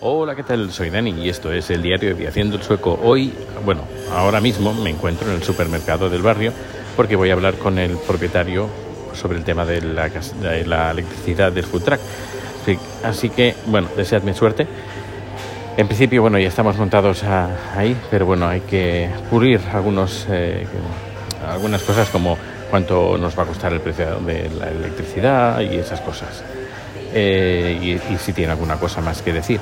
Hola, ¿qué tal? Soy Dani y esto es el diario de Haciendo el Sueco. Hoy, bueno, ahora mismo me encuentro en el supermercado del barrio porque voy a hablar con el propietario sobre el tema de la, de la electricidad del food truck. Así que, bueno, deseadme suerte. En principio, bueno, ya estamos montados ahí, pero bueno, hay que pulir algunos, eh, algunas cosas como cuánto nos va a costar el precio de la electricidad y esas cosas. Eh, y, si tiene alguna cosa más que decir.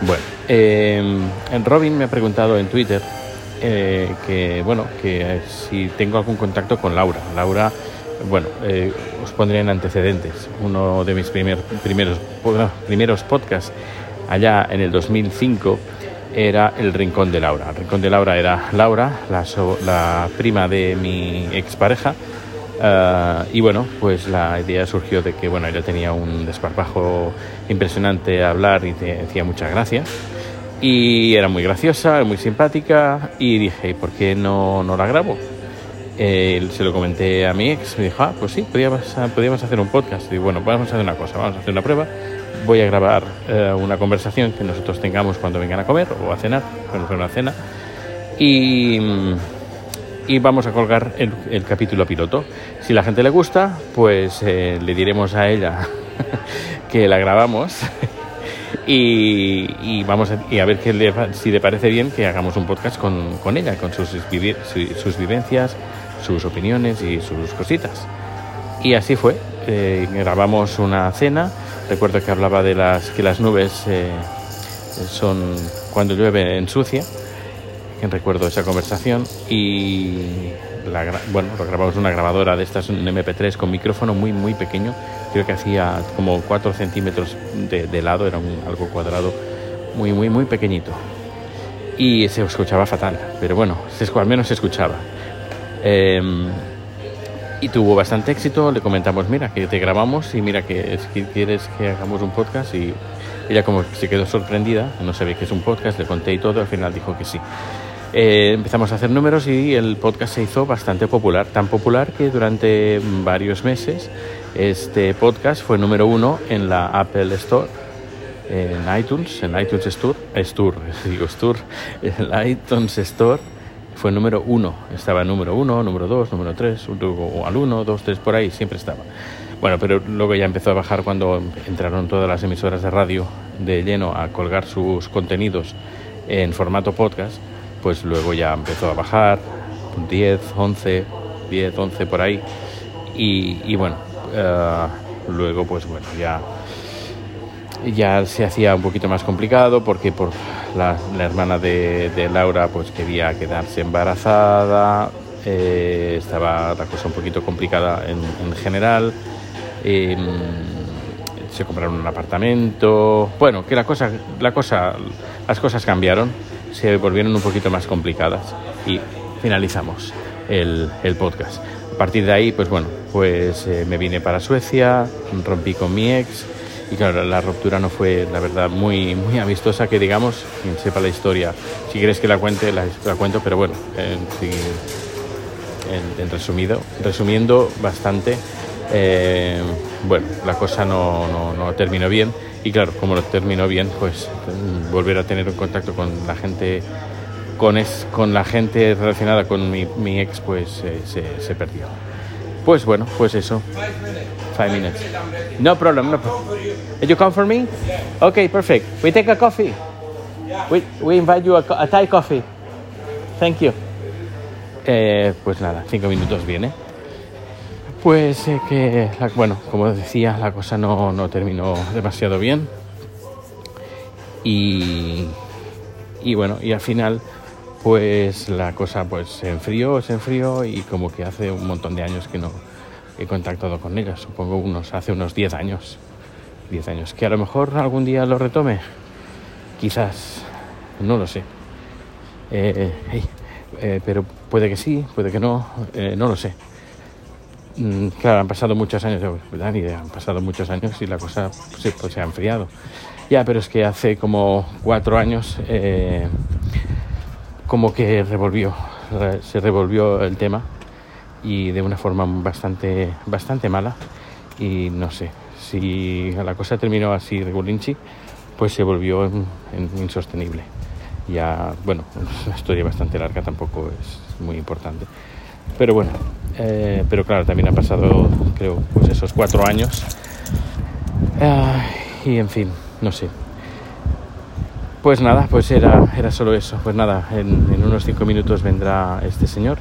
Bueno, eh, Robin me ha preguntado en Twitter eh, que, bueno, que si tengo algún contacto con Laura. Laura, bueno, os pondré en antecedentes. Uno de mis primer, primeros, primeros podcasts allá en el 2005 era El Rincón de Laura. El Rincón de Laura era Laura, la, la prima de mi expareja, Ah, y bueno, pues la idea surgió de que bueno, ella tenía un desparpajo impresionante a hablar y te hacía mucha gracia. Y era muy graciosa, muy simpática. Y dije, ¿por qué no, no la grabo? se lo comenté a mi ex, me dijo, ah, pues sí, podíamos, podíamos hacer un podcast. Y bueno, vamos a hacer una cosa, vamos a hacer una prueba. Voy a grabar eh, una conversación que nosotros tengamos cuando vengan a comer o a cenar, cuando fue una cena. Y y vamos a colgar el, capítulo piloto. Si la gente le gusta, pues eh, le diremos a ella que la grabamos y, vamos a, ver si le parece bien que hagamos un podcast con, ella, con sus, sus vivencias, sus opiniones y sus cositas. Y así fue. Eh, grabamos una cena. Recuerdo que hablaba de las que las nubes eh, son cuando llueve ensucia recuerdo esa conversación y bueno, lo grabamos una grabadora de estas, un MP3 con micrófono muy, muy pequeño, creo que hacía como 4 centímetros de, lado, era un, algo cuadrado, muy, muy, muy pequeñito. Y se escuchaba fatal, pero bueno, al menos se escuchaba. Em, y tuvo bastante éxito, le comentamos, mira, que te grabamos y mira que, que quieres que hagamos un podcast y ella como se quedó sorprendida, no sabía que es un podcast, le conté y todo, al final dijo que sí. Eh, empezamos a hacer números y el podcast se hizo bastante popular, tan popular que durante varios meses este podcast fue número uno en la Apple Store, en iTunes, en iTunes Store, Store, digo Store, en iTunes Store fue número uno, estaba número uno, número dos, número tres, luego al uno, dos, tres, por ahí siempre estaba. Bueno, pero luego ya empezó a bajar cuando entraron todas las emisoras de radio de lleno a colgar sus contenidos en formato podcast pues luego ya empezó a bajar, 10, 11, 10, 11 por ahí. Y, bueno, eh, luego pues bueno, ya, ya se hacía un poquito más complicado porque por la, hermana de, Laura pues quería quedarse embarazada, eh, estaba la cosa un poquito complicada en, general. Em, se compraron un apartamento. Bueno, que la cosa, la cosa, las cosas cambiaron se volvieron un poquito más complicadas y finalizamos el, podcast. A partir de ahí, pues bueno, pues eh, me vine para Suecia, rompí con mi ex y claro, la ruptura no fue, la verdad, muy, muy amistosa, que digamos, quien sepa la historia, si quieres que la cuente, la, cuento, pero bueno, en, en, resumido, resumiendo bastante, eh, bueno, la cosa no, no, no terminó bien y claro, como lo terminó bien, pues mm, volver a tener un contacto con la gente, con, es, con la gente relacionada con mi, mi ex, pues eh, se, se, perdió. Pues bueno, pues eso. Five minutes. No problem. No problem. You come for me? Okay, perfect. We take a coffee. We, we invite you a, a Thai coffee. Thank you. Eh, pues nada, cinco minutos viene. Pues eh, que, bueno, como decía, la cosa no, no terminó demasiado bien. Y, y, bueno, y al final, pues la cosa pues se enfrió, se enfrió y como que hace un montón de años que no he contactado con ella, supongo unos, hace unos 10 años. 10 años, que a lo mejor algún día lo retome, quizás, no lo sé. Eh, eh, pero puede que sí, puede que no, no lo sé. Mm, claro, han pasado muchos años, ¿verdad? han pasado muchos años y la cosa pues, pues, se ha enfriado. Ya, pero es que hace como cuatro años eh, como que revolvió, se revolvió el tema y de una forma bastante, bastante mala y no sé, si la cosa terminó así regulinchi, pues se volvió insostenible. Ya, bueno, es una historia bastante larga, tampoco es muy importante. Pero bueno, eh, pero claro, también ha pasado, creo, pues esos cuatro años. y en fin, no sé. Pues nada, pues era, era solo eso. Pues nada, en, unos cinco minutos vendrá este señor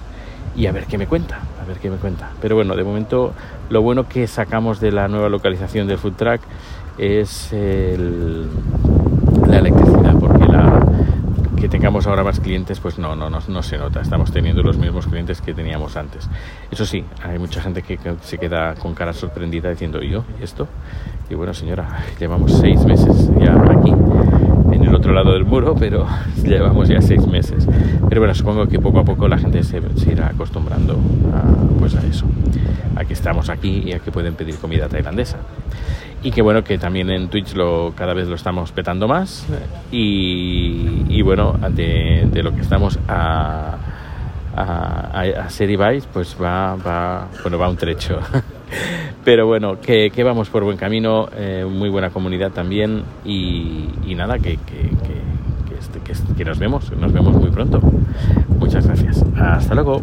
y a ver qué me cuenta, a ver qué me cuenta. Pero bueno, de momento lo bueno que sacamos de la nueva localización del food truck es el, la electricidad, porque la, que tengamos ahora más clientes, pues no, no, no, no, se nota. Estamos teniendo los mismos clientes que teníamos antes. Eso sí, hay mucha gente que se queda con cara sorprendida diciendo, ¿y yo? ¿Y esto? Y bueno, señora, llevamos seis meses ya aquí, en el otro lado del muro, pero llevamos ya seis meses. Pero bueno, supongo que poco a poco la gente se, irá acostumbrando a, pues a eso, a que estamos aquí y a que pueden pedir comida tailandesa y que bueno que también en Twitch lo cada vez lo estamos petando más y, bueno de, lo que estamos a a, a Serie pues va, va bueno va un trecho. Pero bueno que, que vamos por buen camino eh, muy buena comunidad también y, y nada que, que, que, este, que, que nos vemos nos vemos muy pronto. Muchas gracias. Hasta luego